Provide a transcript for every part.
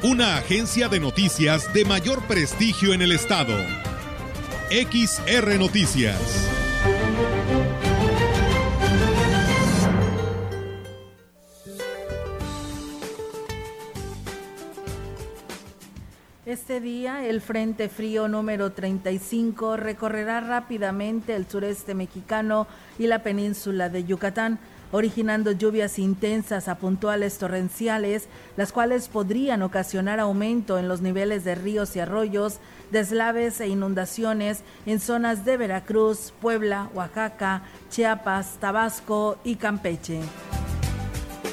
Una agencia de noticias de mayor prestigio en el estado. XR Noticias. Este día, el Frente Frío número 35 recorrerá rápidamente el sureste mexicano y la península de Yucatán, originando lluvias intensas a puntuales torrenciales, las cuales podrían ocasionar aumento en los niveles de ríos y arroyos, deslaves e inundaciones en zonas de Veracruz, Puebla, Oaxaca, Chiapas, Tabasco y Campeche.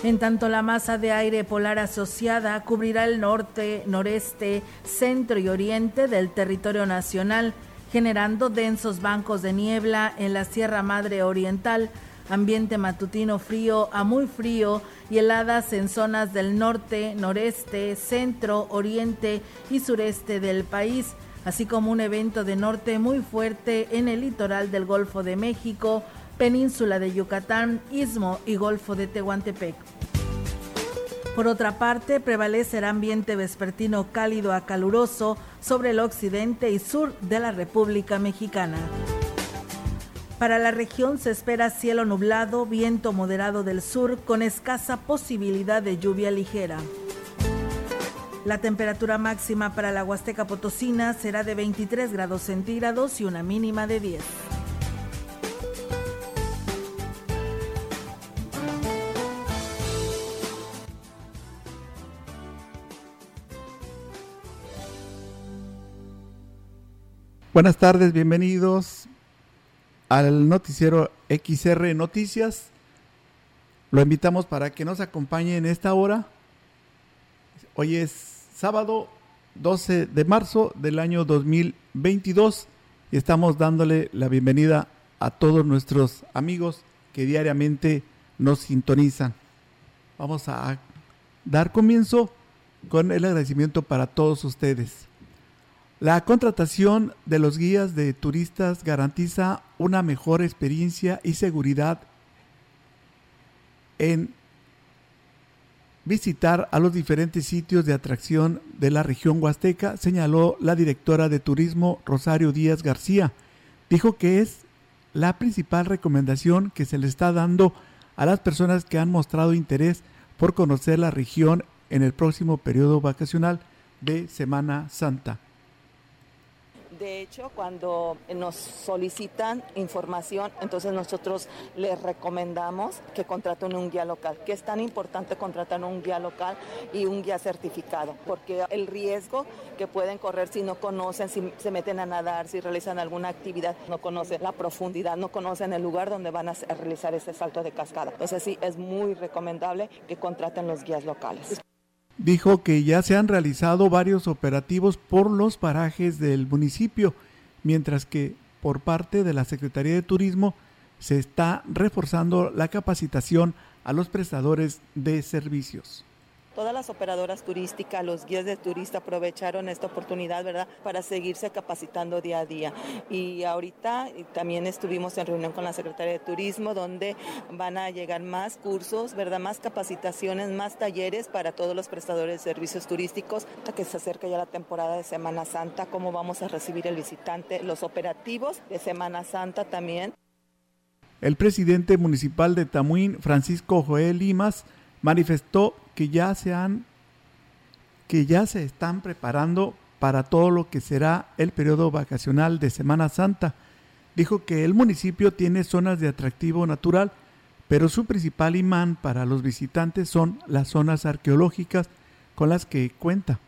En tanto, la masa de aire polar asociada cubrirá el norte, noreste, centro y oriente del territorio nacional, generando densos bancos de niebla en la Sierra Madre Oriental, ambiente matutino frío a muy frío y heladas en zonas del norte, noreste, centro, oriente y sureste del país, así como un evento de norte muy fuerte en el litoral del Golfo de México, península de Yucatán, Istmo y Golfo de Tehuantepec. Por otra parte, prevalecerá ambiente vespertino cálido a caluroso sobre el occidente y sur de la República Mexicana. Para la región se espera cielo nublado, viento moderado del sur con escasa posibilidad de lluvia ligera. La temperatura máxima para la Huasteca Potosina será de 23 grados centígrados y una mínima de 10. Buenas tardes, bienvenidos al noticiero XR Noticias. Lo invitamos para que nos acompañe en esta hora. Hoy es sábado 12 de marzo del año 2022 y estamos dándole la bienvenida a todos nuestros amigos que diariamente nos sintonizan. Vamos a dar comienzo con el agradecimiento para todos ustedes. La contratación de los guías de turistas garantiza una mejor experiencia y seguridad en visitar a los diferentes sitios de atracción de la región huasteca, señaló la directora de turismo Rosario Díaz García. Dijo que es la principal recomendación que se le está dando a las personas que han mostrado interés por conocer la región en el próximo periodo vacacional de Semana Santa. De hecho, cuando nos solicitan información, entonces nosotros les recomendamos que contraten un guía local, que es tan importante contratar un guía local y un guía certificado, porque el riesgo que pueden correr si no conocen, si se meten a nadar, si realizan alguna actividad, no conocen la profundidad, no conocen el lugar donde van a realizar ese salto de cascada. Entonces sí, es muy recomendable que contraten los guías locales dijo que ya se han realizado varios operativos por los parajes del municipio, mientras que por parte de la Secretaría de Turismo se está reforzando la capacitación a los prestadores de servicios. Todas las operadoras turísticas, los guías de turista aprovecharon esta oportunidad, ¿verdad?, para seguirse capacitando día a día. Y ahorita también estuvimos en reunión con la Secretaría de Turismo, donde van a llegar más cursos, ¿verdad?, más capacitaciones, más talleres para todos los prestadores de servicios turísticos, hasta que se acerca ya la temporada de Semana Santa, cómo vamos a recibir el visitante, los operativos de Semana Santa también. El presidente municipal de Tamuín, Francisco Joel Limas, manifestó que ya se han que ya se están preparando para todo lo que será el periodo vacacional de Semana Santa. Dijo que el municipio tiene zonas de atractivo natural, pero su principal imán para los visitantes son las zonas arqueológicas con las que cuenta.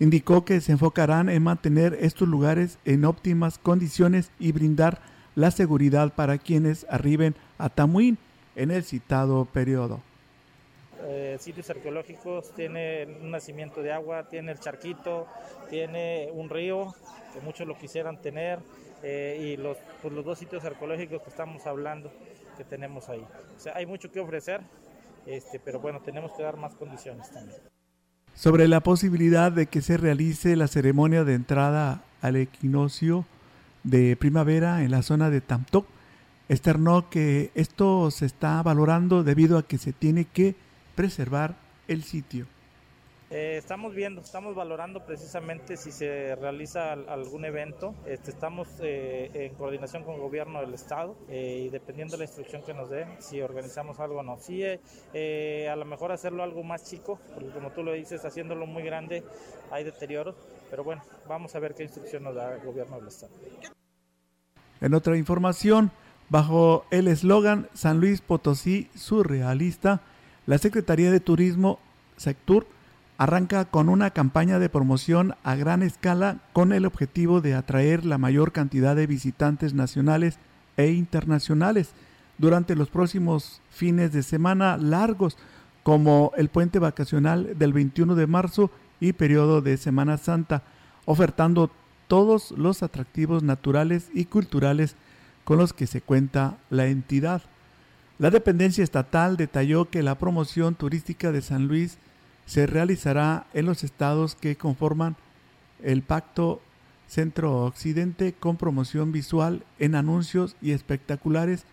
Indicó que se enfocarán en mantener estos lugares en óptimas condiciones y brindar la seguridad para quienes arriben a Tamuín en el citado periodo. Eh, eh, sitios arqueológicos tiene un nacimiento de agua, tiene el charquito, tiene un río, que muchos lo quisieran tener, y los, pues, los dos sitios arqueológicos que estamos hablando que tenemos ahí. O sea, hay mucho que ofrecer, este, pero bueno, tenemos que dar más condiciones también. Sobre la posibilidad de que se realice la ceremonia de entrada al equinoccio de primavera en la zona de Tamtoc, externó que esto se está valorando debido a que se tiene que preservar el sitio. Eh, estamos viendo, estamos valorando precisamente si se realiza algún evento. Este, estamos eh, en coordinación con el gobierno del estado eh, y dependiendo de la instrucción que nos dé, si organizamos algo o no. Sí, a lo mejor hacerlo algo más chico, porque como tú lo dices, haciéndolo muy grande hay deterioros, pero bueno, vamos a ver qué instrucción nos da el gobierno del estado. En otra información, bajo el eslogan San Luis Potosí surrealista, la Secretaría de Turismo, Sectur, arranca con una campaña de promoción a gran escala con el objetivo de atraer la mayor cantidad de visitantes nacionales e internacionales durante los próximos fines de semana largos, como el puente vacacional del 21 de marzo y periodo de Semana Santa, ofertando todos los atractivos naturales y culturales con los que se cuenta la entidad. La dependencia estatal detalló que la promoción turística de San Luis se realizará en los estados que conforman el Pacto Centro-Occidente con promoción visual en anuncios y espectaculares,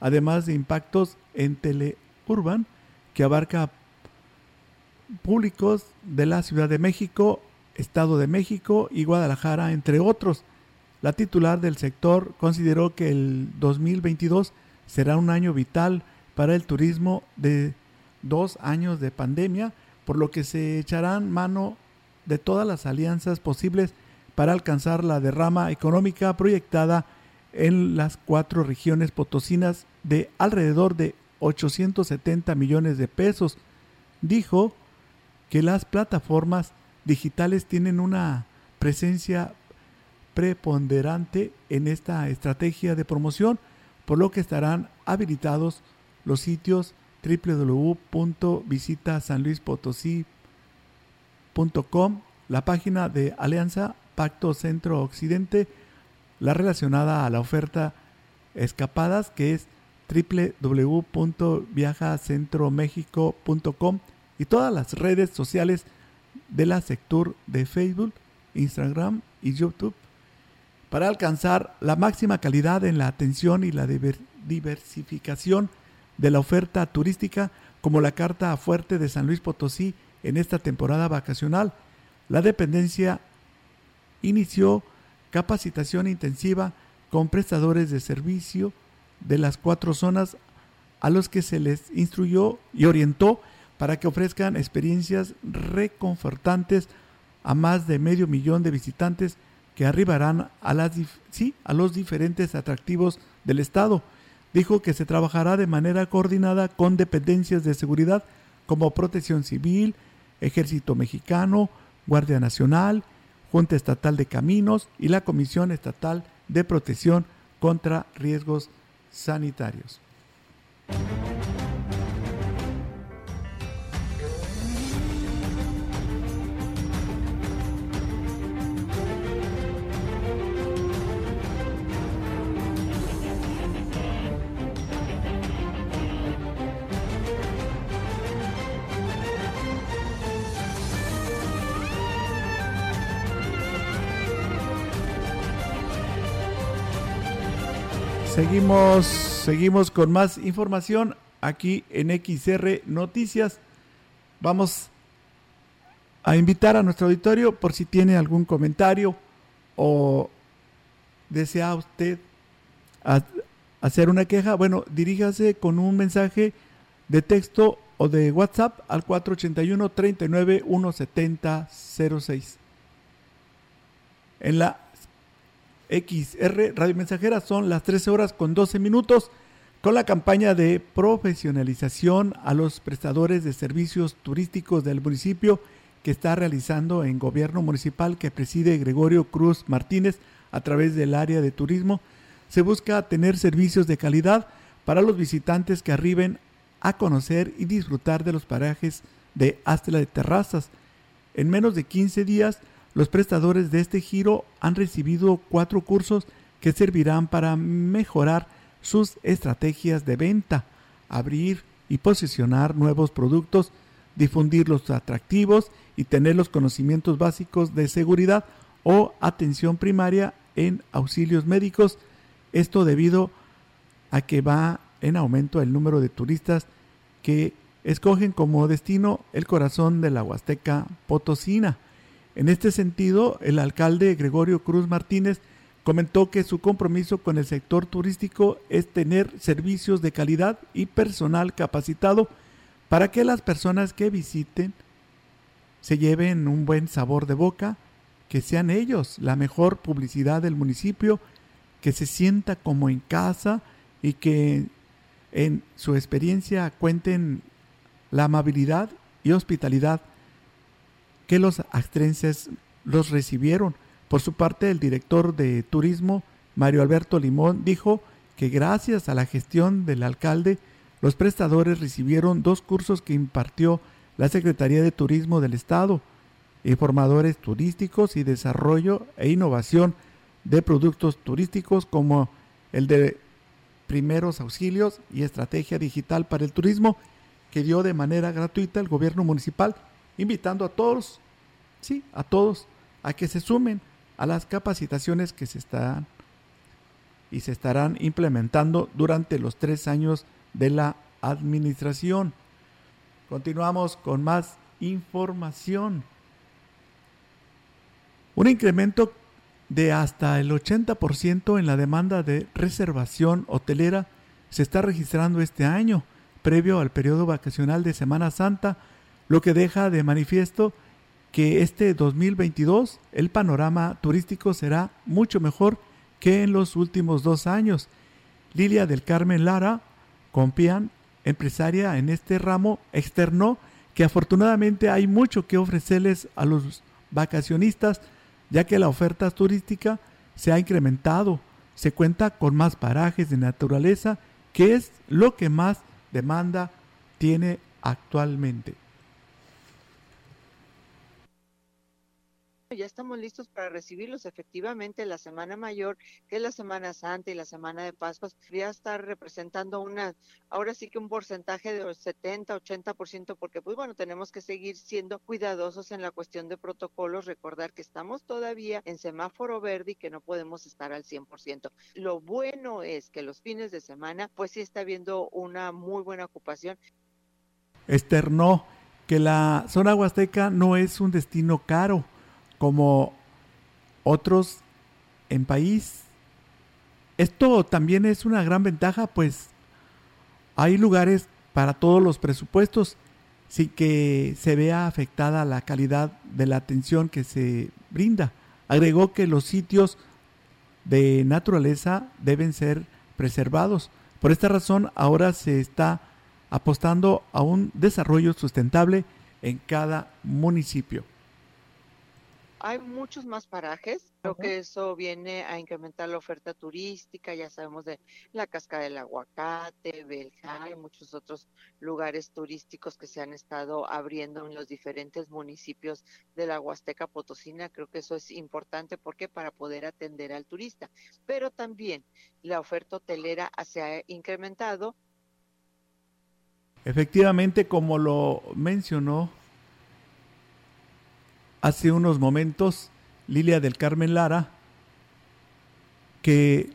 además de impactos en Teleurban, que abarca públicos de la Ciudad de México, Estado de México y Guadalajara, entre otros. La titular del sector consideró que el 2022 será un año vital para el turismo de dos años de pandemia, por lo que se echarán mano de todas las alianzas posibles para alcanzar la derrama económica proyectada en las cuatro regiones potosinas de alrededor de 870 millones de pesos. Dijo que las plataformas digitales tienen una presencia preponderante en esta estrategia de promoción, por lo que estarán habilitados los sitios www.visitasanluispotosí.com, la página de Alianza Pacto Centro Occidente, la relacionada a la oferta Escapadas, que es www.viajacentromexico.com y todas las redes sociales de la sector de Facebook, Instagram y YouTube para alcanzar la máxima calidad en la atención y la diversificación de la oferta turística como la Carta Fuerte de San Luis Potosí en esta temporada vacacional. La dependencia inició capacitación intensiva con prestadores de servicio de las cuatro zonas a los que se les instruyó y orientó para que ofrezcan experiencias reconfortantes a más de medio millón de visitantes que arribarán a, las, sí, a los diferentes atractivos del estado dijo que se trabajará de manera coordinada con dependencias de seguridad como Protección Civil, Ejército Mexicano, Guardia Nacional, Junta Estatal de Caminos y la Comisión Estatal de Protección contra Riesgos Sanitarios. Seguimos, seguimos con más información aquí en XR Noticias. Vamos a invitar a nuestro auditorio por si tiene algún comentario o desea usted hacer una queja. Bueno, diríjase con un mensaje de texto o de WhatsApp al 481 39 170 06. En la XR Radio Mensajera. Son las 13 horas con 12 minutos con la campaña de profesionalización a los prestadores de servicios turísticos del municipio que está realizando en gobierno municipal que preside Gregorio Cruz Martínez a través del área de turismo. Se busca tener servicios de calidad para los visitantes que arriben a conocer y disfrutar de los parajes de Astela de Terrazas. En menos de 15 días, los prestadores de este giro han recibido cuatro cursos que servirán para mejorar sus estrategias de venta, abrir y posicionar nuevos productos, difundir los atractivos y tener los conocimientos básicos de seguridad o atención primaria en auxilios médicos. Esto debido a que va en aumento el número de turistas que escogen como destino el corazón de la Huasteca Potosina. En este sentido, el alcalde Gregorio Cruz Martínez comentó que su compromiso con el sector turístico es tener servicios de calidad y personal capacitado para que las personas que visiten se lleven un buen sabor de boca, que sean ellos la mejor publicidad del municipio, que se sienta como en casa y que en su experiencia cuenten la amabilidad y hospitalidad que los astrenses los recibieron. Por su parte, el director de turismo, Mario Alberto Limón, dijo que gracias a la gestión del alcalde, los prestadores recibieron dos cursos que impartió la Secretaría de Turismo del Estado, informadores turísticos y desarrollo e innovación de productos turísticos como el de primeros auxilios y estrategia digital para el turismo que dio de manera gratuita el gobierno municipal, invitando a todos, sí, a todos, a que se sumen a las capacitaciones que se están y se estarán implementando durante los tres años de la administración. Continuamos con más información. Un incremento de hasta el 80% en la demanda de reservación hotelera se está registrando este año, previo al periodo vacacional de Semana Santa, lo que deja de manifiesto que este 2022 el panorama turístico será mucho mejor que en los últimos dos años. Lilia del Carmen Lara, Compian, empresaria en este ramo, externó que afortunadamente hay mucho que ofrecerles a los vacacionistas ya que la oferta turística se ha incrementado, se cuenta con más parajes de naturaleza, que es lo que más demanda tiene actualmente. Ya estamos listos para recibirlos. Efectivamente, la Semana Mayor, que es la Semana Santa y la Semana de Pascuas, ya está representando una, ahora sí que un porcentaje de 70, 80%, porque pues bueno, tenemos que seguir siendo cuidadosos en la cuestión de protocolos, recordar que estamos todavía en semáforo verde y que no podemos estar al 100%. Lo bueno es que los fines de semana, pues sí está habiendo una muy buena ocupación. Externó que la zona huasteca no es un destino caro como otros en país. Esto también es una gran ventaja, pues hay lugares para todos los presupuestos sin que se vea afectada la calidad de la atención que se brinda. Agregó que los sitios de naturaleza deben ser preservados. Por esta razón, ahora se está apostando a un desarrollo sustentable en cada municipio. Hay muchos más parajes, creo que eso viene a incrementar la oferta turística, ya sabemos de la Cascada del Aguacate, Belja y muchos otros lugares turísticos que se han estado abriendo en los diferentes municipios de la Huasteca Potosina, creo que eso es importante porque para poder atender al turista, pero también la oferta hotelera se ha incrementado. Efectivamente, como lo mencionó hace unos momentos Lilia del Carmen Lara que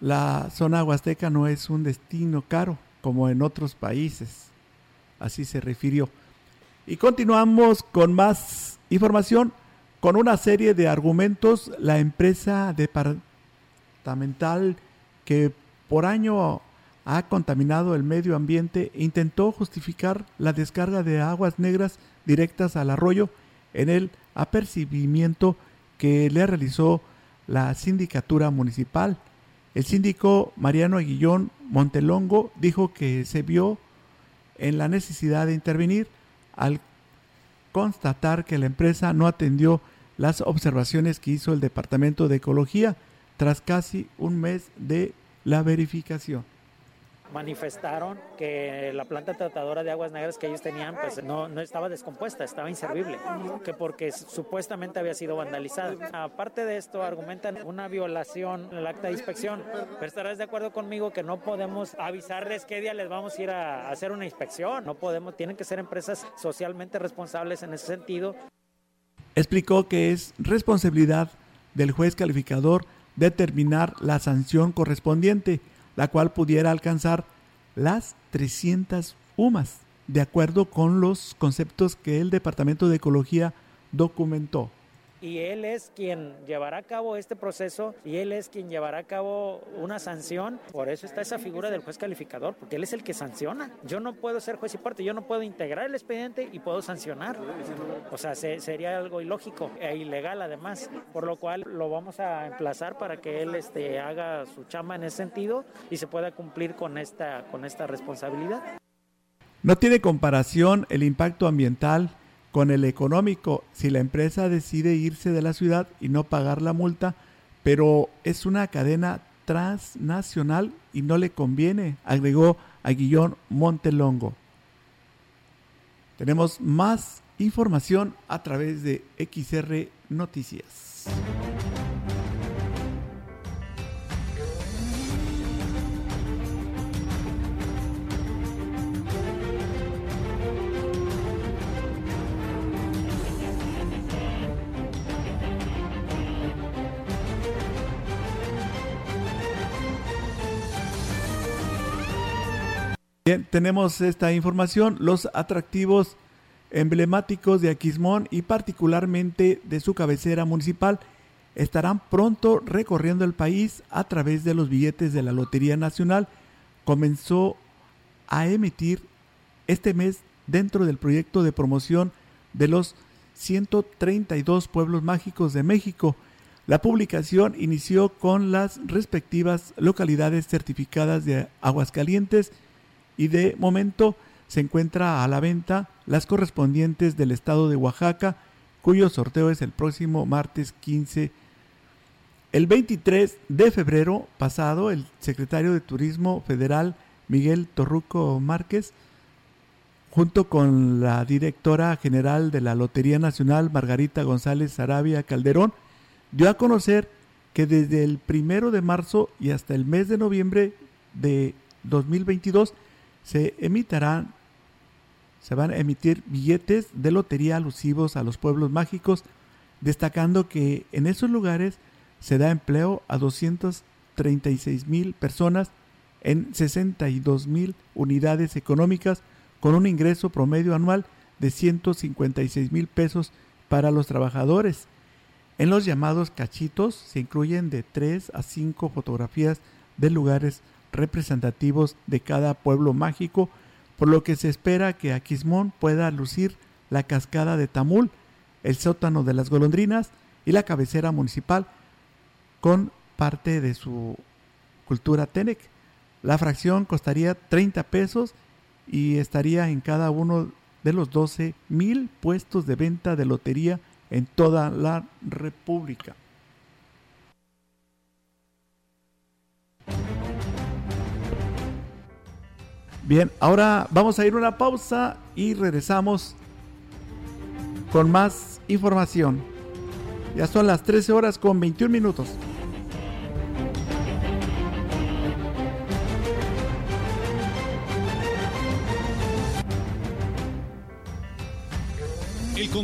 la zona huasteca no es un destino caro como en otros países. Así se refirió. Y continuamos con más información. Con una serie de argumentos, la empresa departamental que por año ha contaminado el medio ambiente intentó justificar la descarga de aguas negras directas al arroyo en el apercibimiento que le realizó la sindicatura municipal. El síndico Mariano Aguillón Montelongo dijo que se vio en la necesidad de intervenir al constatar que la empresa no atendió las observaciones que hizo el Departamento de Ecología tras casi un mes de la verificación. Manifestaron que la planta tratadora de aguas negras que ellos tenían pues no, no estaba descompuesta, estaba inservible, que porque supuestamente había sido vandalizada. Aparte de esto, argumentan una violación en el acta de inspección, pero estarás de acuerdo conmigo que no podemos avisarles qué día les vamos a ir a hacer una inspección, no podemos, tienen que ser empresas socialmente responsables en ese sentido. Explicó que es responsabilidad del juez calificador determinar la sanción correspondiente, la cual pudiera alcanzar las 300 UMAS, de acuerdo con los conceptos que el Departamento de Ecología documentó y él es quien llevará a cabo este proceso y él es quien llevará a cabo una sanción. Por eso está esa figura del juez calificador, porque él es el que sanciona. Yo no puedo ser juez y parte, yo no puedo integrar el expediente y puedo sancionar. O sea, sería algo ilógico e ilegal además, por lo cual lo vamos a emplazar para que él este, haga su chamba en ese sentido y se pueda cumplir con esta, con esta responsabilidad. No tiene comparación el impacto ambiental con el económico si la empresa decide irse de la ciudad y no pagar la multa, pero es una cadena transnacional y no le conviene, agregó a Guillón Montelongo. Tenemos más información a través de XR Noticias. Tenemos esta información, los atractivos emblemáticos de Aquismón y particularmente de su cabecera municipal estarán pronto recorriendo el país a través de los billetes de la Lotería Nacional. Comenzó a emitir este mes dentro del proyecto de promoción de los 132 pueblos mágicos de México. La publicación inició con las respectivas localidades certificadas de Aguascalientes, y de momento se encuentra a la venta las correspondientes del estado de Oaxaca, cuyo sorteo es el próximo martes 15. El 23 de febrero pasado, el secretario de Turismo Federal, Miguel Torruco Márquez, junto con la directora general de la Lotería Nacional, Margarita González Arabia Calderón, dio a conocer que desde el primero de marzo y hasta el mes de noviembre de 2022 se emitirán, se van a emitir billetes de lotería alusivos a los pueblos mágicos, destacando que en esos lugares se da empleo a 236 mil personas en 62 mil unidades económicas con un ingreso promedio anual de 156 mil pesos para los trabajadores. En los llamados cachitos se incluyen de 3 a 5 fotografías de lugares representativos de cada pueblo mágico, por lo que se espera que Aquismón pueda lucir la cascada de Tamul, el sótano de las golondrinas y la cabecera municipal con parte de su cultura Tenec. La fracción costaría 30 pesos y estaría en cada uno de los 12 mil puestos de venta de lotería en toda la República. Bien, ahora vamos a ir a una pausa y regresamos con más información. Ya son las 13 horas con 21 minutos.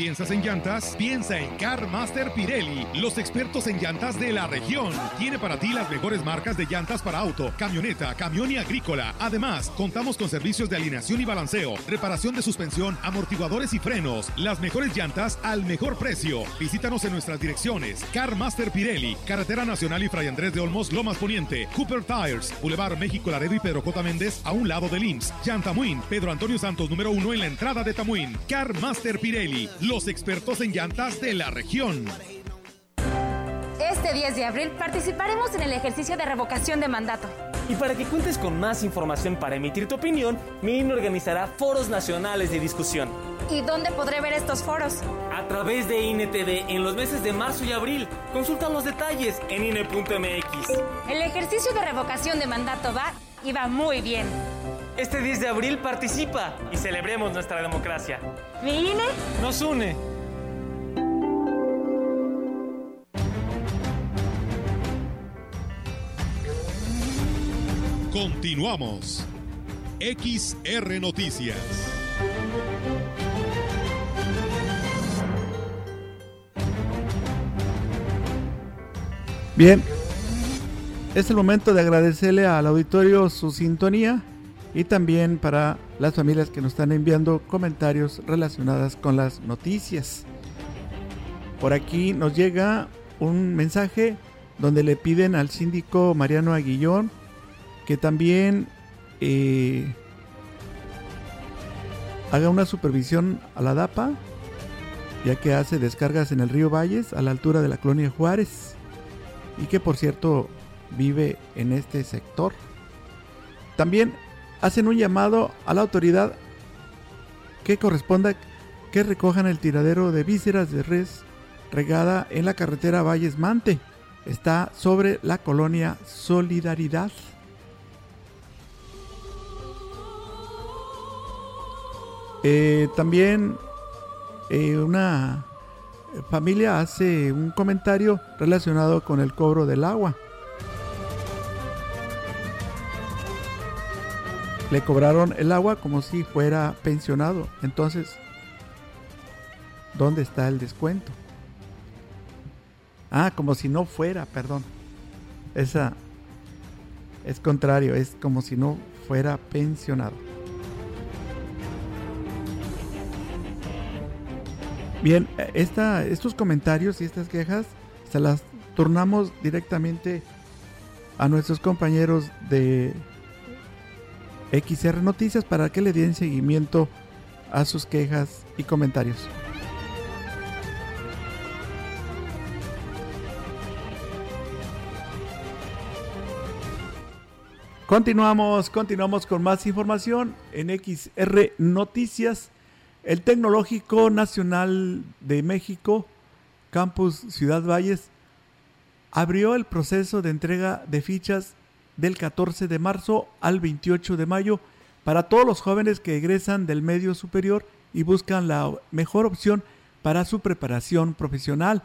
piensas en llantas, piensa en Car Master Pirelli, los expertos en llantas de la región. Tiene para ti las mejores marcas de llantas para auto, camioneta, camión y agrícola. Además, contamos con servicios de alineación y balanceo, reparación de suspensión, amortiguadores y frenos. Las mejores llantas al mejor precio. Visítanos en nuestras direcciones. Car Master Pirelli, Carretera Nacional y Fray Andrés de Olmos, Lomas Poniente. Cooper Tires, Boulevard México Laredo y Pedro J. Méndez, a un lado del IMSS. Yantamuin, Pedro Antonio Santos, número uno en la entrada de Tamuín. Car Master Pirelli, los expertos en llantas de la región. Este 10 de abril participaremos en el ejercicio de revocación de mandato. Y para que cuentes con más información para emitir tu opinión, mi INE organizará foros nacionales de discusión. ¿Y dónde podré ver estos foros? A través de INETV en los meses de marzo y abril. Consulta los detalles en INE.mx. El ejercicio de revocación de mandato va y va muy bien. Este 10 de abril participa y celebremos nuestra democracia. ¿Mi INE? Nos une. Continuamos. XR Noticias. Bien, es el momento de agradecerle al auditorio su sintonía y también para las familias que nos están enviando comentarios relacionados con las noticias. Por aquí nos llega un mensaje donde le piden al síndico Mariano Aguillón que también eh, haga una supervisión a la DAPA, ya que hace descargas en el río Valles a la altura de la colonia Juárez y que por cierto vive en este sector. También hacen un llamado a la autoridad que corresponda que recojan el tiradero de vísceras de res regada en la carretera Valles Mante. Está sobre la colonia Solidaridad. Eh, también eh, una familia hace un comentario relacionado con el cobro del agua. Le cobraron el agua como si fuera pensionado. Entonces, ¿dónde está el descuento? Ah, como si no fuera, perdón. Esa es contrario, es como si no fuera pensionado. Bien, esta, estos comentarios y estas quejas se las turnamos directamente a nuestros compañeros de XR Noticias para que le den seguimiento a sus quejas y comentarios. Continuamos, continuamos con más información en XR Noticias. El Tecnológico Nacional de México, Campus Ciudad Valles, abrió el proceso de entrega de fichas del 14 de marzo al 28 de mayo para todos los jóvenes que egresan del medio superior y buscan la mejor opción para su preparación profesional.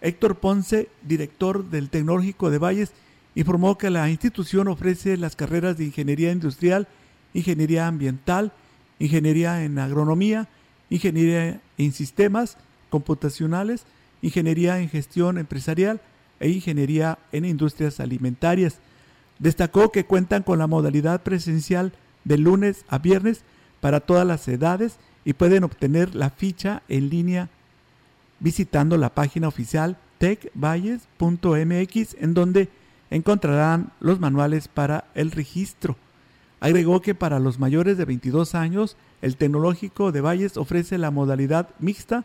Héctor Ponce, director del Tecnológico de Valles, informó que la institución ofrece las carreras de Ingeniería Industrial, Ingeniería Ambiental, Ingeniería en Agronomía, Ingeniería en Sistemas Computacionales, Ingeniería en Gestión Empresarial e Ingeniería en Industrias Alimentarias. Destacó que cuentan con la modalidad presencial de lunes a viernes para todas las edades y pueden obtener la ficha en línea visitando la página oficial techvalles.mx en donde encontrarán los manuales para el registro. Agregó que para los mayores de 22 años, el Tecnológico de Valles ofrece la modalidad mixta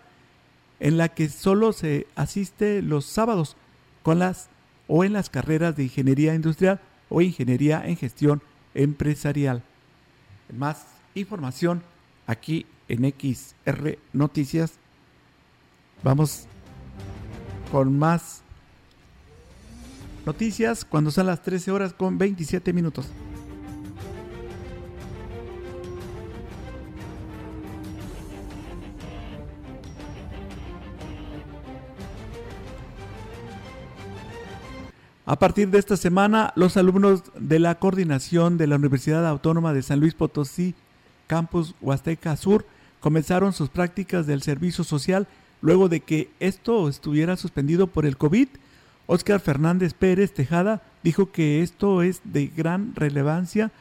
en la que solo se asiste los sábados con las o en las carreras de ingeniería industrial o ingeniería en gestión empresarial. Más información aquí en XR Noticias. Vamos con más noticias cuando son las 13 horas con 27 minutos. A partir de esta semana, los alumnos de la coordinación de la Universidad Autónoma de San Luis Potosí, Campus Huasteca Sur, comenzaron sus prácticas del servicio social luego de que esto estuviera suspendido por el COVID. Óscar Fernández Pérez Tejada dijo que esto es de gran relevancia,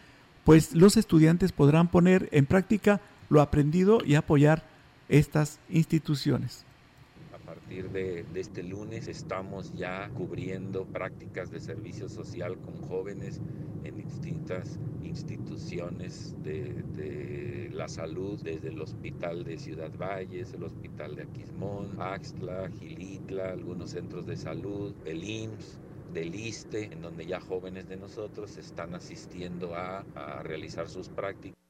pues los estudiantes podrán poner en práctica lo aprendido y apoyar estas instituciones partir de, este lunes estamos ya cubriendo prácticas de servicio social con jóvenes en distintas instituciones de, la salud, desde el Hospital de Ciudad Valles, el Hospital de Aquismón, Axtla, Gilitla, algunos centros de salud, el IMSS, del ISTE, en donde ya jóvenes de nosotros están asistiendo a realizar sus prácticas.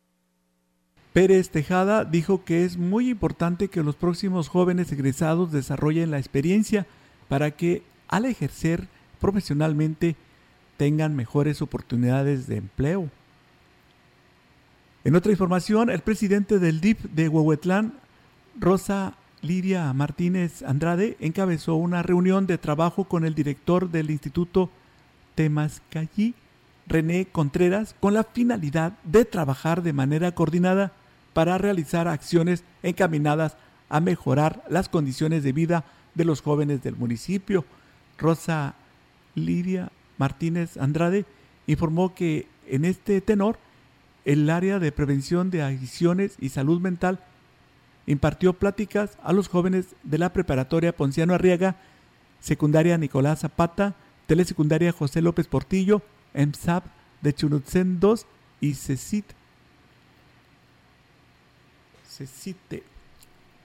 Pérez Tejada dijo que es muy importante que los próximos jóvenes egresados desarrollen la experiencia para que al ejercer profesionalmente tengan mejores oportunidades de empleo. En otra información, el presidente del DIP de Huehuetlán, Rosa Lidia Martínez Andrade, encabezó una reunión de trabajo con el director del Instituto Temascallí, René Contreras, con la finalidad de trabajar de manera coordinada para realizar acciones encaminadas a mejorar las condiciones de vida de los jóvenes del municipio. Rosa Lidia Martínez Andrade informó que en este tenor el área de prevención de adicciones y salud mental impartió pláticas a los jóvenes de la preparatoria Ponciano Arriaga, secundaria Nicolás Zapata, telesecundaria José López Portillo, EMSAP de Chunutzen 2 y CECIT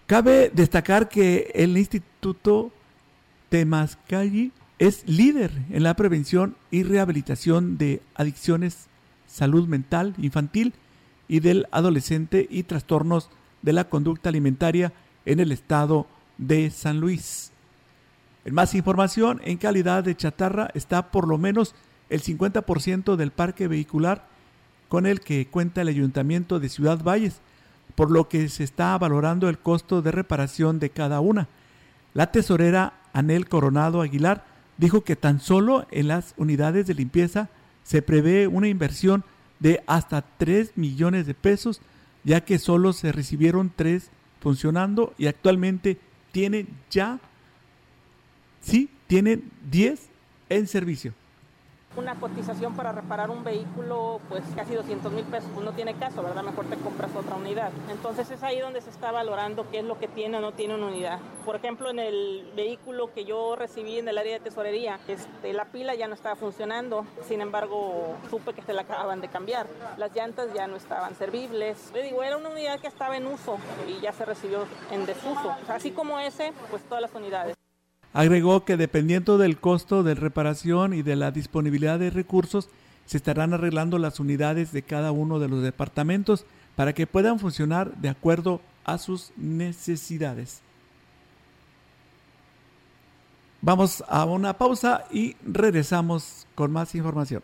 Cabe destacar que el Instituto Temascalli es líder en la prevención y rehabilitación de adicciones, salud mental infantil y del adolescente y trastornos de la conducta alimentaria en el estado de San Luis. En más información, en calidad de chatarra está por lo menos el 50% del parque vehicular con el que cuenta el ayuntamiento de Ciudad Valles, por lo que se está valorando el costo de reparación de cada una. La tesorera Anel Coronado Aguilar dijo que tan solo en las unidades de limpieza se prevé una inversión de hasta 3 millones de pesos, ya que solo se recibieron 3 funcionando y actualmente tienen ya, sí, tienen 10 en servicio una cotización para reparar un vehículo, pues casi 200 mil pesos, pues no tiene caso, ¿verdad? Mejor te compras otra unidad. Entonces es ahí donde se está valorando qué es lo que tiene o no tiene una unidad. Por ejemplo, en el vehículo que yo recibí en el área de tesorería, este, la pila ya no estaba funcionando, sin embargo, supe que se la acababan de cambiar. Las llantas ya no estaban servibles. Le digo, era una unidad que estaba en uso y ya se recibió en desuso. Así como ese, pues todas las unidades. Agregó que dependiendo del costo de reparación y de la disponibilidad de recursos, se estarán arreglando las unidades de cada uno de los departamentos para que puedan funcionar de acuerdo a sus necesidades. Vamos a una pausa y regresamos con más información.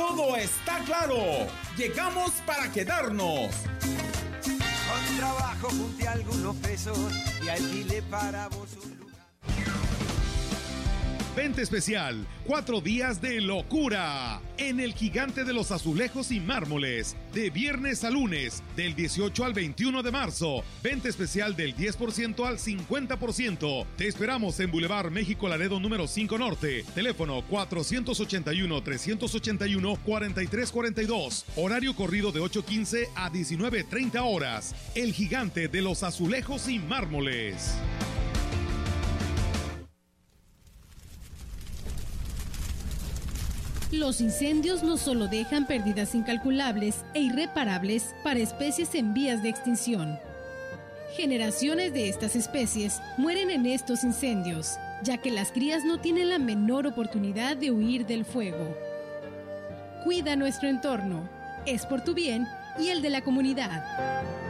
Todo está claro. Llegamos para quedarnos. Con trabajo junté algunos pesos y alquilé para vos un. Vente especial, cuatro días de locura en el gigante de los azulejos y mármoles, de viernes a lunes, del 18 al 21 de marzo. Vente especial del 10% al 50%. Te esperamos en Boulevard México Laredo número 5 Norte. Teléfono 481-381-4342. Horario corrido de 8.15 a 19.30 horas. El gigante de los azulejos y mármoles. Los incendios no solo dejan pérdidas incalculables e irreparables para especies en vías de extinción. Generaciones de estas especies mueren en estos incendios, ya que las crías no tienen la menor oportunidad de huir del fuego. Cuida nuestro entorno, es por tu bien y el de la comunidad.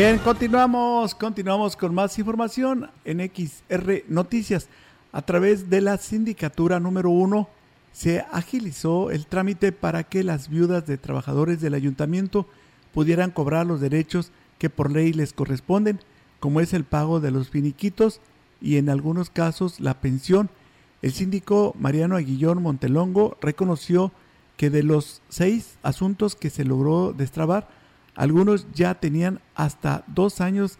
Bien, continuamos, continuamos con más información en XR Noticias. A través de la sindicatura número uno se agilizó el trámite para que las viudas de trabajadores del ayuntamiento pudieran cobrar los derechos que por ley les corresponden, como es el pago de los finiquitos y en algunos casos la pensión. El síndico Mariano Aguillón Montelongo reconoció que de los seis asuntos que se logró destrabar, algunos ya tenían hasta dos años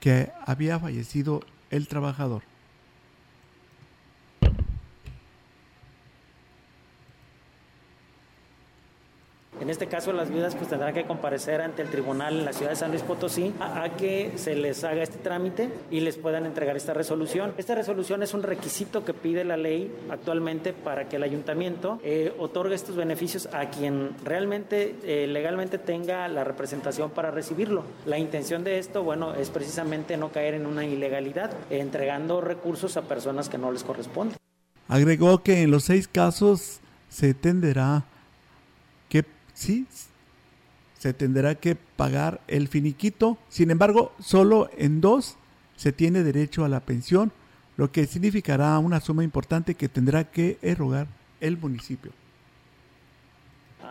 que había fallecido el trabajador. En este caso, las viudas pues tendrán que comparecer ante el tribunal en la ciudad de San Luis Potosí a, que se les haga este trámite y les puedan entregar esta resolución. Esta resolución es un requisito que pide la ley actualmente para que el ayuntamiento eh, otorgue estos beneficios a quien realmente eh, legalmente tenga la representación para recibirlo. La intención de esto, bueno, es precisamente no caer en una ilegalidad, entregando recursos a personas que no les corresponden. Agregó que en los seis casos se tenderá sí se tendrá que pagar el finiquito. Sin embargo, solo en dos se tiene derecho a la pensión, lo que significará una suma importante que tendrá que erogar el municipio.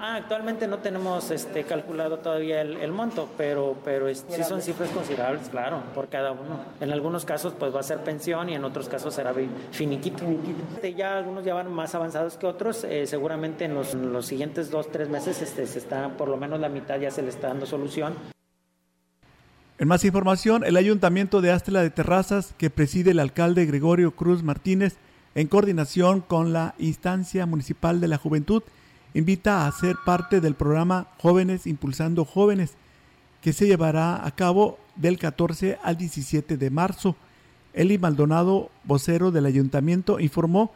Ah, actualmente no tenemos este, calculado todavía el, el monto, pero, pero es, sí son cifras considerables, claro, por cada uno. En algunos casos pues va a ser pensión y en otros casos será finiquito. Este, ya algunos ya van más avanzados que otros, eh, seguramente en los, en los, siguientes dos, tres meses este, se está, por lo menos la mitad ya se le está dando solución. En más información, el Ayuntamiento de Astela de Terrazas, que preside el alcalde Gregorio Cruz Martínez, en coordinación con la Instancia Municipal de la Juventud, invita a ser parte del programa Jóvenes Impulsando Jóvenes, que se llevará a cabo del 14 al 17 de marzo. Eli Maldonado, vocero del ayuntamiento, informó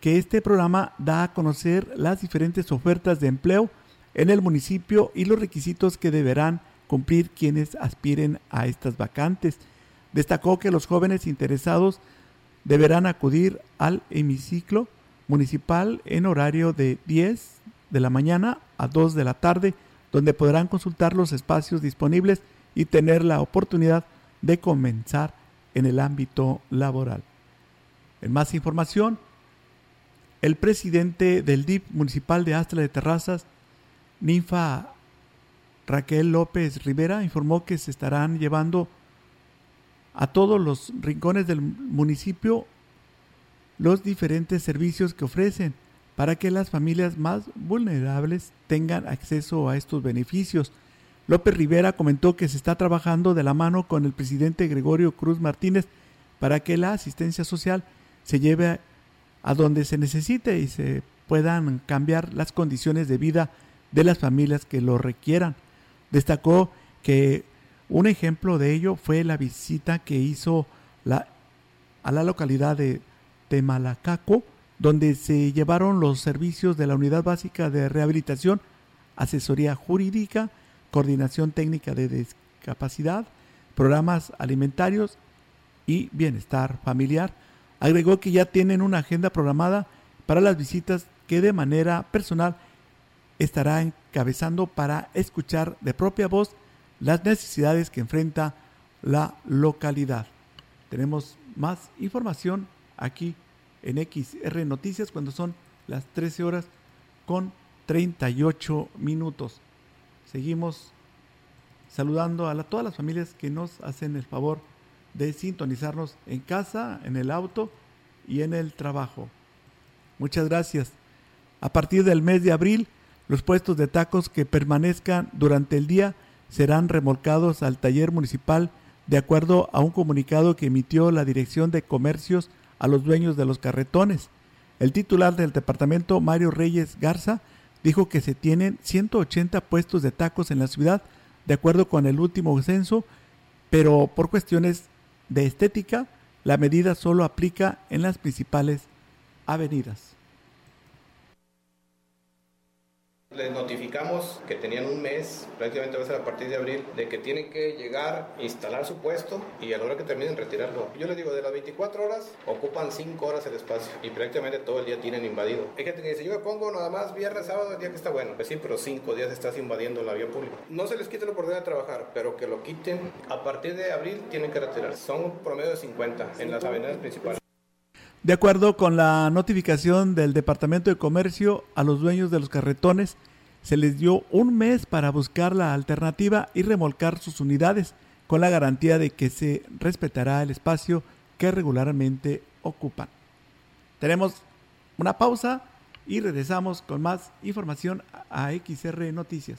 que este programa da a conocer las diferentes ofertas de empleo en el municipio y los requisitos que deberán cumplir quienes aspiren a estas vacantes. Destacó que los jóvenes interesados deberán acudir al hemiciclo municipal en horario de 10 de la mañana a 2 de la tarde, donde podrán consultar los espacios disponibles y tener la oportunidad de comenzar en el ámbito laboral. En más información, el presidente del DIP municipal de Astra de Terrazas, Ninfa Raquel López Rivera, informó que se estarán llevando a todos los rincones del municipio los diferentes servicios que ofrecen para que las familias más vulnerables tengan acceso a estos beneficios. López Rivera comentó que se está trabajando de la mano con el presidente Gregorio Cruz Martínez para que la asistencia social se lleve a donde se necesite y se puedan cambiar las condiciones de vida de las familias que lo requieran. Destacó que un ejemplo de ello fue la visita que hizo a la localidad de Temalacaco, donde se llevaron los servicios de la Unidad Básica de Rehabilitación, Asesoría Jurídica, Coordinación Técnica de Discapacidad, Programas Alimentarios y Bienestar Familiar. Agregó que ya tienen una agenda programada para las visitas que de manera personal estará encabezando para escuchar de propia voz las necesidades que enfrenta la localidad. Tenemos más información aquí en XR Noticias cuando son las 13 horas con 38 minutos. Seguimos saludando a todas las familias que nos hacen el favor de sintonizarnos en casa, en el auto y en el trabajo. Muchas gracias. A partir del mes de abril, los puestos de tacos que permanezcan durante el día serán remolcados al taller municipal de acuerdo a un comunicado que emitió la Dirección de Comercios a los dueños de los carretones. El titular del departamento, Mario Reyes Garza, dijo que se tienen 180 puestos de tacos en la ciudad, de acuerdo con el último censo, pero por cuestiones de estética, la medida solo aplica en las principales avenidas. Les notificamos que tenían un mes, prácticamente va a ser a partir de abril, de que tienen que llegar, instalar su puesto y a la hora que terminen retirarlo. Yo les digo, de las 24 horas ocupan 5 horas el espacio y prácticamente todo el día tienen invadido. Hay gente que dice, yo me pongo nada más viernes, sábado, el día que está bueno. Pues sí, pero 5 días estás invadiendo la vía pública. No se les quite la oportunidad de trabajar, pero que lo quiten. A partir de abril tienen que retirar. Son un promedio de 50 en las avenidas principales. De acuerdo con la notificación del Departamento de Comercio a los dueños de los carretones, se les dio un mes para buscar la alternativa y remolcar sus unidades, con la garantía de que se respetará el espacio que regularmente ocupan. Tenemos una pausa y regresamos con más información a XR Noticias.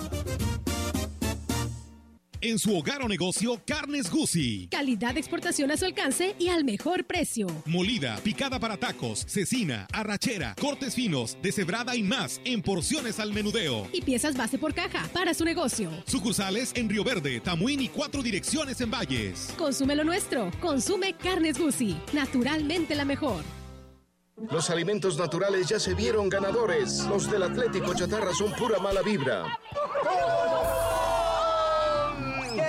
En su hogar o negocio, Carnes Gucci. Calidad de exportación a su alcance y al mejor precio. Molida, picada para tacos, cecina, arrachera, cortes finos, deshebrada y más en porciones al menudeo. Y piezas base por caja para su negocio. Sucursales en Río Verde, Tamuín y cuatro direcciones en Valles. Consume lo nuestro. Consume Carnes Gucci. Naturalmente la mejor. Los alimentos naturales ya se vieron ganadores. Los del Atlético Chatarra son pura mala vibra.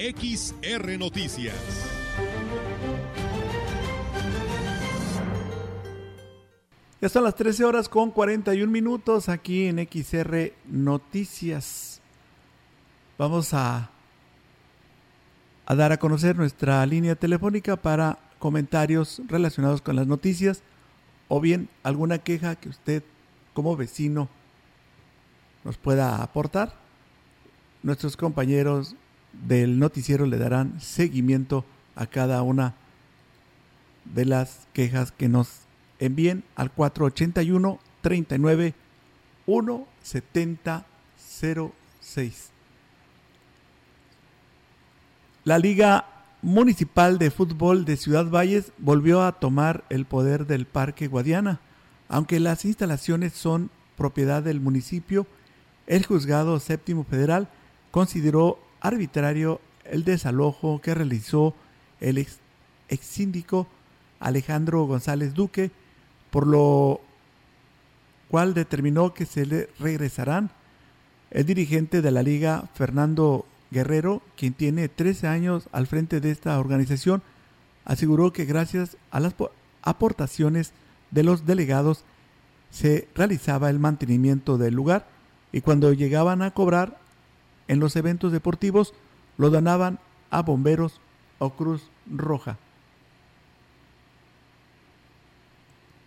XR Noticias. Ya son las 13 horas con 41 minutos aquí en XR Noticias. Vamos a, a dar a conocer nuestra línea telefónica para comentarios relacionados con las noticias o bien alguna queja que usted como vecino nos pueda aportar. Nuestros compañeros del noticiero le darán seguimiento a cada una de las quejas que nos envíen al 481 39 17006. La Liga Municipal de Fútbol de Ciudad Valles volvió a tomar el poder del Parque Guadiana. Aunque las instalaciones son propiedad del municipio, el juzgado séptimo federal consideró arbitrario el desalojo que realizó el ex, ex síndico Alejandro González Duque, por lo cual determinó que se le regresarán. El dirigente de la liga, Fernando Guerrero, quien tiene 13 años al frente de esta organización, aseguró que gracias a las aportaciones de los delegados se realizaba el mantenimiento del lugar y cuando llegaban a cobrar en los eventos deportivos lo donaban a bomberos o Cruz Roja.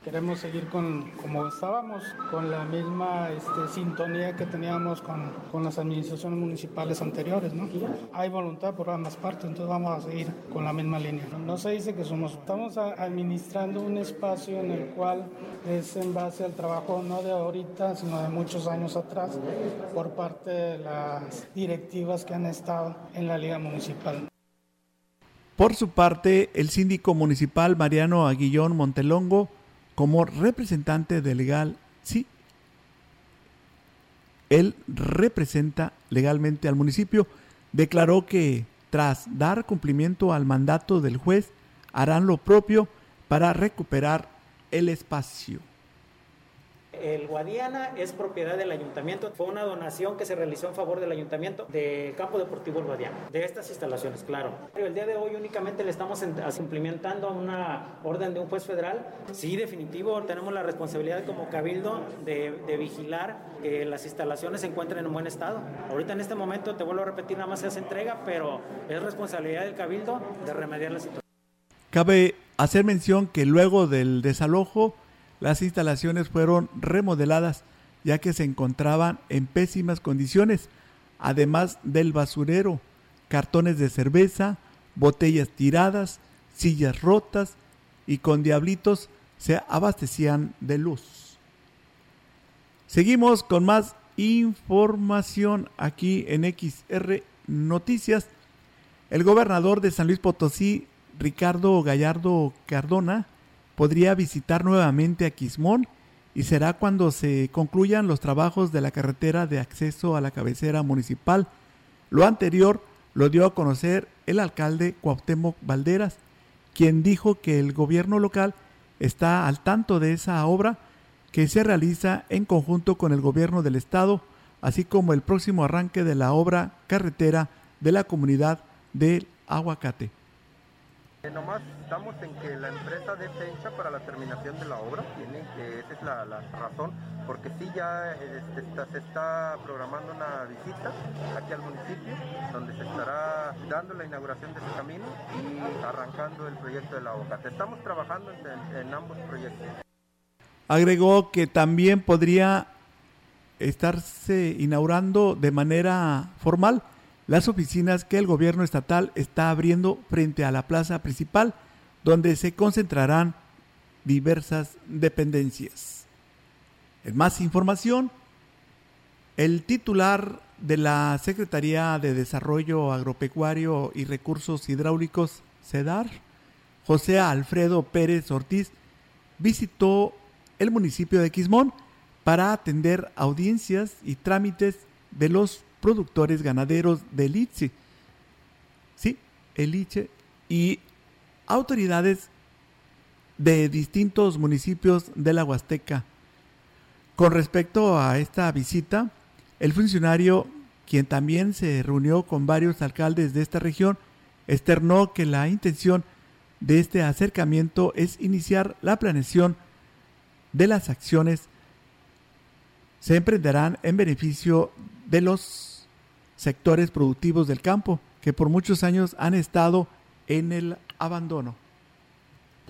Queremos seguir con como estábamos, con la misma este, sintonía que teníamos con, con, las administraciones municipales anteriores. ¿no? Hay voluntad por ambas partes, entonces vamos a seguir con la misma línea. No se dice que somos, estamos administrando un espacio en el cual es en base al trabajo no de ahorita, sino de muchos años atrás, por parte de las directivas que han estado en la Liga Municipal. Por su parte, el síndico municipal Mariano Aguillón Montelongo como representante de legal, sí, él representa legalmente al municipio, declaró que tras dar cumplimiento al mandato del juez, harán lo propio para recuperar el espacio. El Guadiana es propiedad del ayuntamiento. Fue una donación que se realizó en favor del ayuntamiento del campo deportivo El Guadiana, de estas instalaciones, claro. Pero el día de hoy únicamente le estamos implementando una orden de un juez federal. Sí, definitivo, tenemos la responsabilidad como cabildo de, vigilar que las instalaciones se encuentren en buen estado. Ahorita en este momento, te vuelvo a repetir, nada más se hace entrega, pero es responsabilidad del cabildo de remediar la situación. Cabe hacer mención que luego del desalojo, las instalaciones fueron remodeladas ya que se encontraban en pésimas condiciones, además del basurero, cartones de cerveza, botellas tiradas, sillas rotas y con diablitos se abastecían de luz. Seguimos con más información aquí en XR Noticias. El gobernador de San Luis Potosí, Ricardo Gallardo Cardona, podría visitar nuevamente a Quismón y será cuando se concluyan los trabajos de la carretera de acceso a la cabecera municipal. Lo anterior lo dio a conocer el alcalde Cuauhtémoc Valderas, quien dijo que el gobierno local está al tanto de esa obra que se realiza en conjunto con el gobierno del estado, así como el próximo arranque de la obra carretera de la comunidad del Aguacate. Eh, nomás estamos en que la empresa dé fecha para la terminación de la obra, tiene, que esa es la, razón, porque sí ya este, se está programando una visita aquí al municipio, donde se estará dando la inauguración de ese camino y arrancando el proyecto de la Te Estamos trabajando en ambos proyectos. Agregó que también podría estarse inaugurando de manera formal las oficinas que el gobierno estatal está abriendo frente a la plaza principal, donde se concentrarán diversas dependencias. En más información, el titular de la Secretaría de Desarrollo Agropecuario y Recursos Hidráulicos, CEDAR, José Alfredo Pérez Ortiz, visitó el municipio de Quismón para atender audiencias y trámites de los productores ganaderos del ITSE. Sí, el ITSE y autoridades de distintos municipios de la Huasteca. Con respecto a esta visita, el funcionario, quien también se reunió con varios alcaldes de esta región, externó que la intención de este acercamiento es iniciar la planeación de las acciones se emprenderán en beneficio de los sectores productivos del campo que por muchos años han estado en el abandono.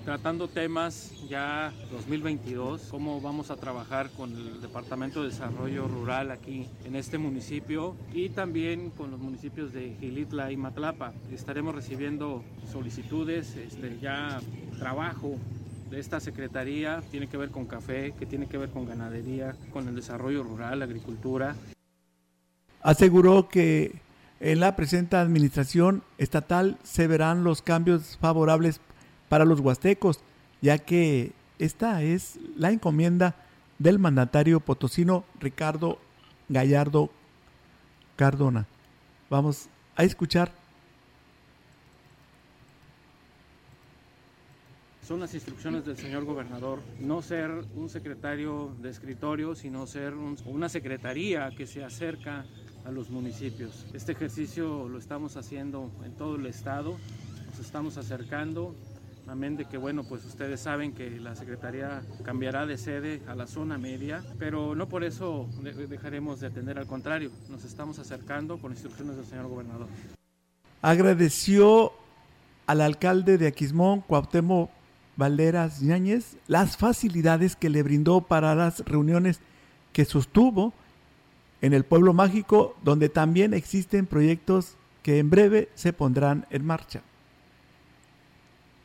tratando temas ya 2022, cómo vamos a trabajar con el Departamento de Desarrollo Rural aquí en este municipio y también con los municipios de Gilitla y Matlapa. Estaremos recibiendo solicitudes, este, ya trabajo de esta secretaría tiene que ver con café, que tiene que ver con ganadería, con el desarrollo rural, agricultura. Aseguró que en la presente administración estatal se verán los cambios favorables para los huastecos, ya que esta es la encomienda del mandatario potosino Ricardo Gallardo Cardona. Vamos a escuchar Son las instrucciones del señor gobernador, no ser un secretario de escritorio, sino ser una secretaría que se acerca a los municipios. Este ejercicio lo estamos haciendo en todo el estado, nos estamos acercando, amén de que, bueno, pues ustedes saben que la Secretaría cambiará de sede a la zona media, pero no por eso dejaremos de atender, al contrario, nos estamos acercando con instrucciones del señor gobernador. Agradeció al alcalde de Aquismón, Cuauhtémoc Valderas Ñáñez las facilidades que le brindó para las reuniones que sostuvo en el pueblo mágico, donde también existen proyectos que en breve se pondrán en marcha.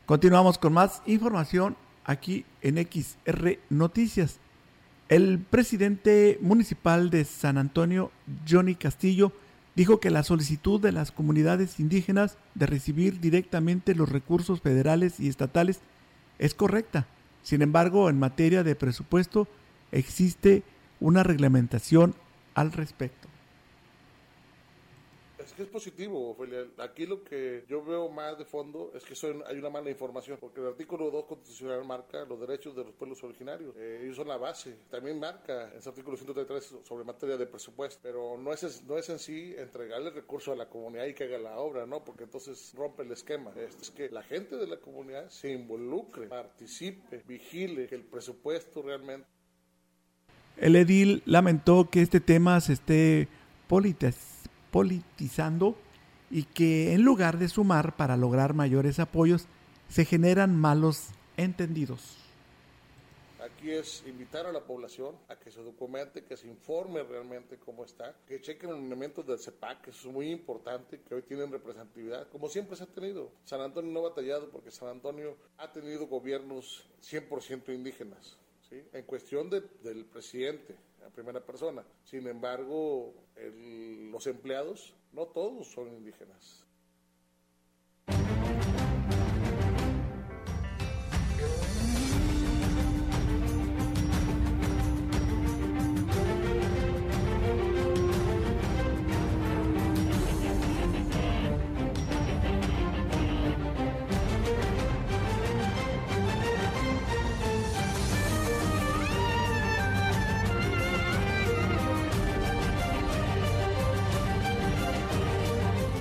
Continuamos con más información aquí en XR Noticias. El presidente municipal de San Antonio, Johnny Castillo, dijo que la solicitud de las comunidades indígenas de recibir directamente los recursos federales y estatales es correcta. Sin embargo, en materia de presupuesto existe una reglamentación al respecto. Es que es positivo, Ophelia. Aquí lo que yo veo más de fondo es que hay una mala información, porque el artículo 2 constitucional marca los derechos de los pueblos originarios. Eh, ellos son la base. También marca ese artículo 133 sobre materia de presupuesto, pero no es, no es en sí entregarle recursos a la comunidad y que haga la obra, ¿no? Porque entonces rompe el esquema. Es que la gente de la comunidad se involucre, participe, vigile que el presupuesto realmente el edil lamentó que este tema se esté politizando y que en lugar de sumar para lograr mayores apoyos, se generan malos entendidos. Aquí es invitar a la población a que se documente, que se informe realmente cómo está, que chequen los elementos del CEPAC, que eso es muy importante, que hoy tienen representatividad, como siempre se ha tenido. San Antonio no ha batallado porque San Antonio ha tenido gobiernos 100% indígenas. En cuestión del presidente, en primera persona. Sin embargo, los empleados, no todos son indígenas.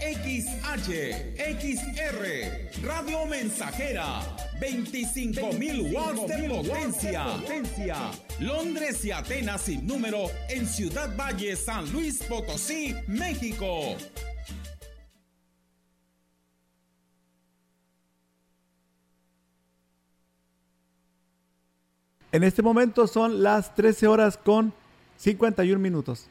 XH, XR, Radio Mensajera, 25.000 watts de potencia. potencia. Londres y Atenas sin número en Ciudad Valle, San Luis Potosí, México. En este momento son las 13 horas con 51 minutos.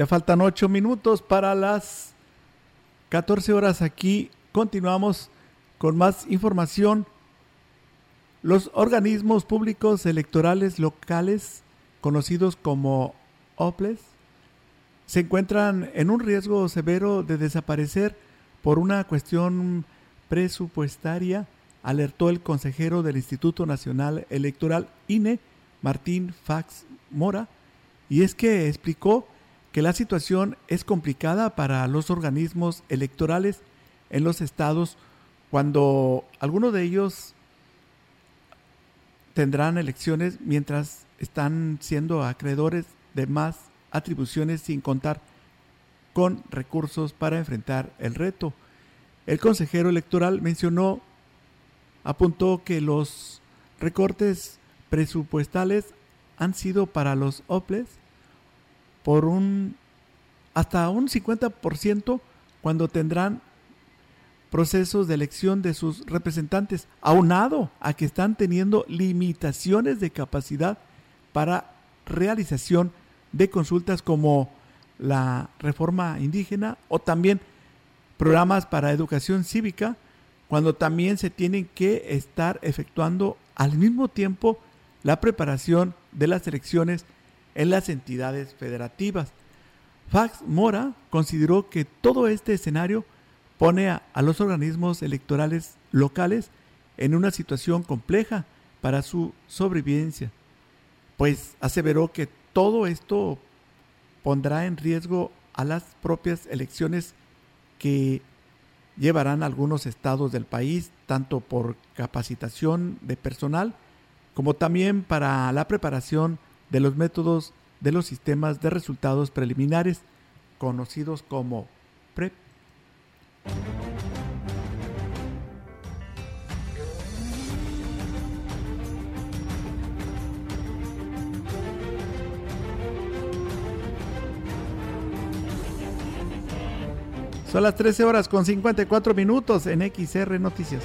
Ya faltan ocho minutos para las 14 horas aquí. Continuamos con más información. Los organismos públicos electorales locales, conocidos como OPLES, se encuentran en un riesgo severo de desaparecer por una cuestión presupuestaria, alertó el consejero del Instituto Nacional Electoral INE, Martín Fax Mora, y es que explicó que la situación es complicada para los organismos electorales en los estados cuando algunos de ellos tendrán elecciones mientras están siendo acreedores de más atribuciones sin contar con recursos para enfrentar el reto. El consejero electoral mencionó, apuntó que los recortes presupuestales han sido para los OPLES por un hasta un 50% cuando tendrán procesos de elección de sus representantes, aunado a que están teniendo limitaciones de capacidad para realización de consultas como la reforma indígena o también programas para educación cívica, cuando también se tienen que estar efectuando al mismo tiempo la preparación de las elecciones en las entidades federativas. Fax Mora consideró que todo este escenario pone a, los organismos electorales locales en una situación compleja para su sobrevivencia, pues aseveró que todo esto pondrá en riesgo a las propias elecciones que llevarán algunos estados del país, tanto por capacitación de personal como también para la preparación de los métodos de los sistemas de resultados preliminares, conocidos como PREP. Son las 13 horas con 54 minutos en XR Noticias.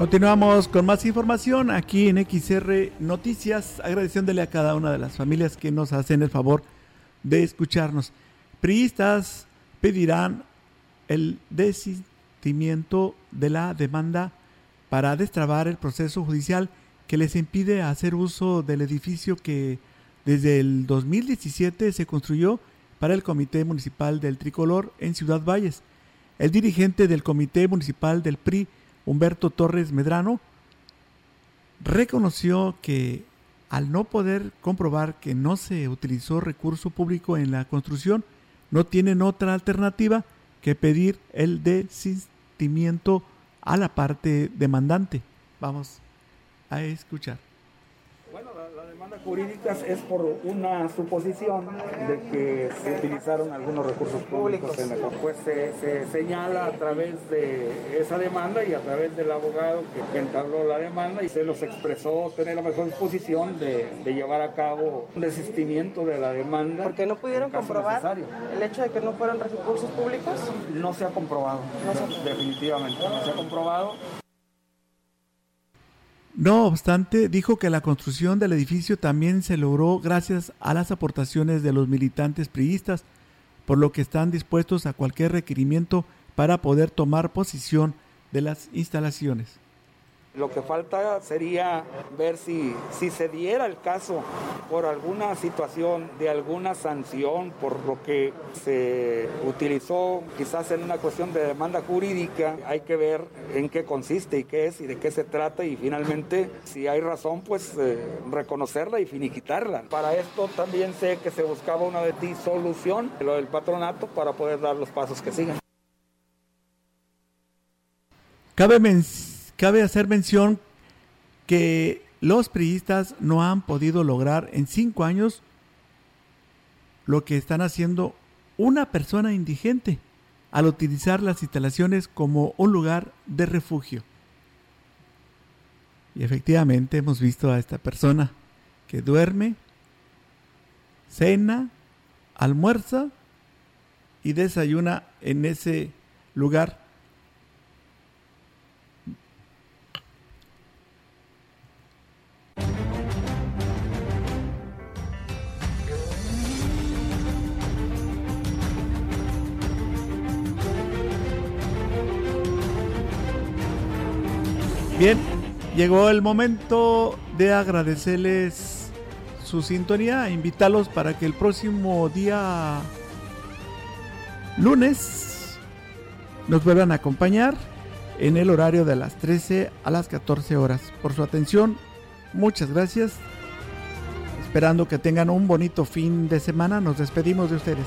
Continuamos con más información aquí en XR Noticias, agradeciéndole a cada una de las familias que nos hacen el favor de escucharnos. Priistas pedirán el desistimiento de la demanda para destrabar el proceso judicial que les impide hacer uso del edificio que desde el 2017 se construyó para el Comité Municipal del Tricolor en Ciudad Valles. El dirigente del Comité Municipal del PRI, Humberto Torres Medrano, reconoció que al no poder comprobar que no se utilizó recurso público en la construcción, no tienen otra alternativa que pedir el desistimiento a la parte demandante. Vamos a escuchar. Bueno, la, la, demanda jurídica es por una suposición de que se utilizaron algunos recursos públicos en el Pues se, se, señala a través de esa demanda y a través del abogado que, entabló la demanda y se nos expresó tener la mejor disposición de, de llevar a cabo un desistimiento de la demanda. ¿Por qué no pudieron comprobar necesario. el hecho de que no fueron recursos públicos? No se ha comprobado, no se... definitivamente, no se ha comprobado. No obstante, dijo que la construcción del edificio también se logró gracias a las aportaciones de los militantes priistas, por lo que están dispuestos a cualquier requerimiento para poder tomar posición de las instalaciones. Lo que falta sería ver si, si se diera el caso por alguna situación de alguna sanción por lo que se utilizó quizás en una cuestión de demanda jurídica. Hay que ver en qué consiste y qué es y de qué se trata y finalmente si hay razón pues eh, reconocerla y finiquitarla. Para esto también sé que se buscaba una de ti solución, lo del patronato, para poder dar los pasos que siguen. Cabe mencionar Cabe hacer mención que los priistas no han podido lograr en cinco años lo que están haciendo una persona indigente al utilizar las instalaciones como un lugar de refugio. Y efectivamente hemos visto a esta persona que duerme, cena, almuerza y desayuna en ese lugar Bien, llegó el momento de agradecerles su sintonía, invitarlos para que el próximo día lunes nos vuelvan a acompañar en el horario de las 13 a las 14 horas. Por su atención, muchas gracias. Esperando que tengan un bonito fin de semana, nos despedimos de ustedes.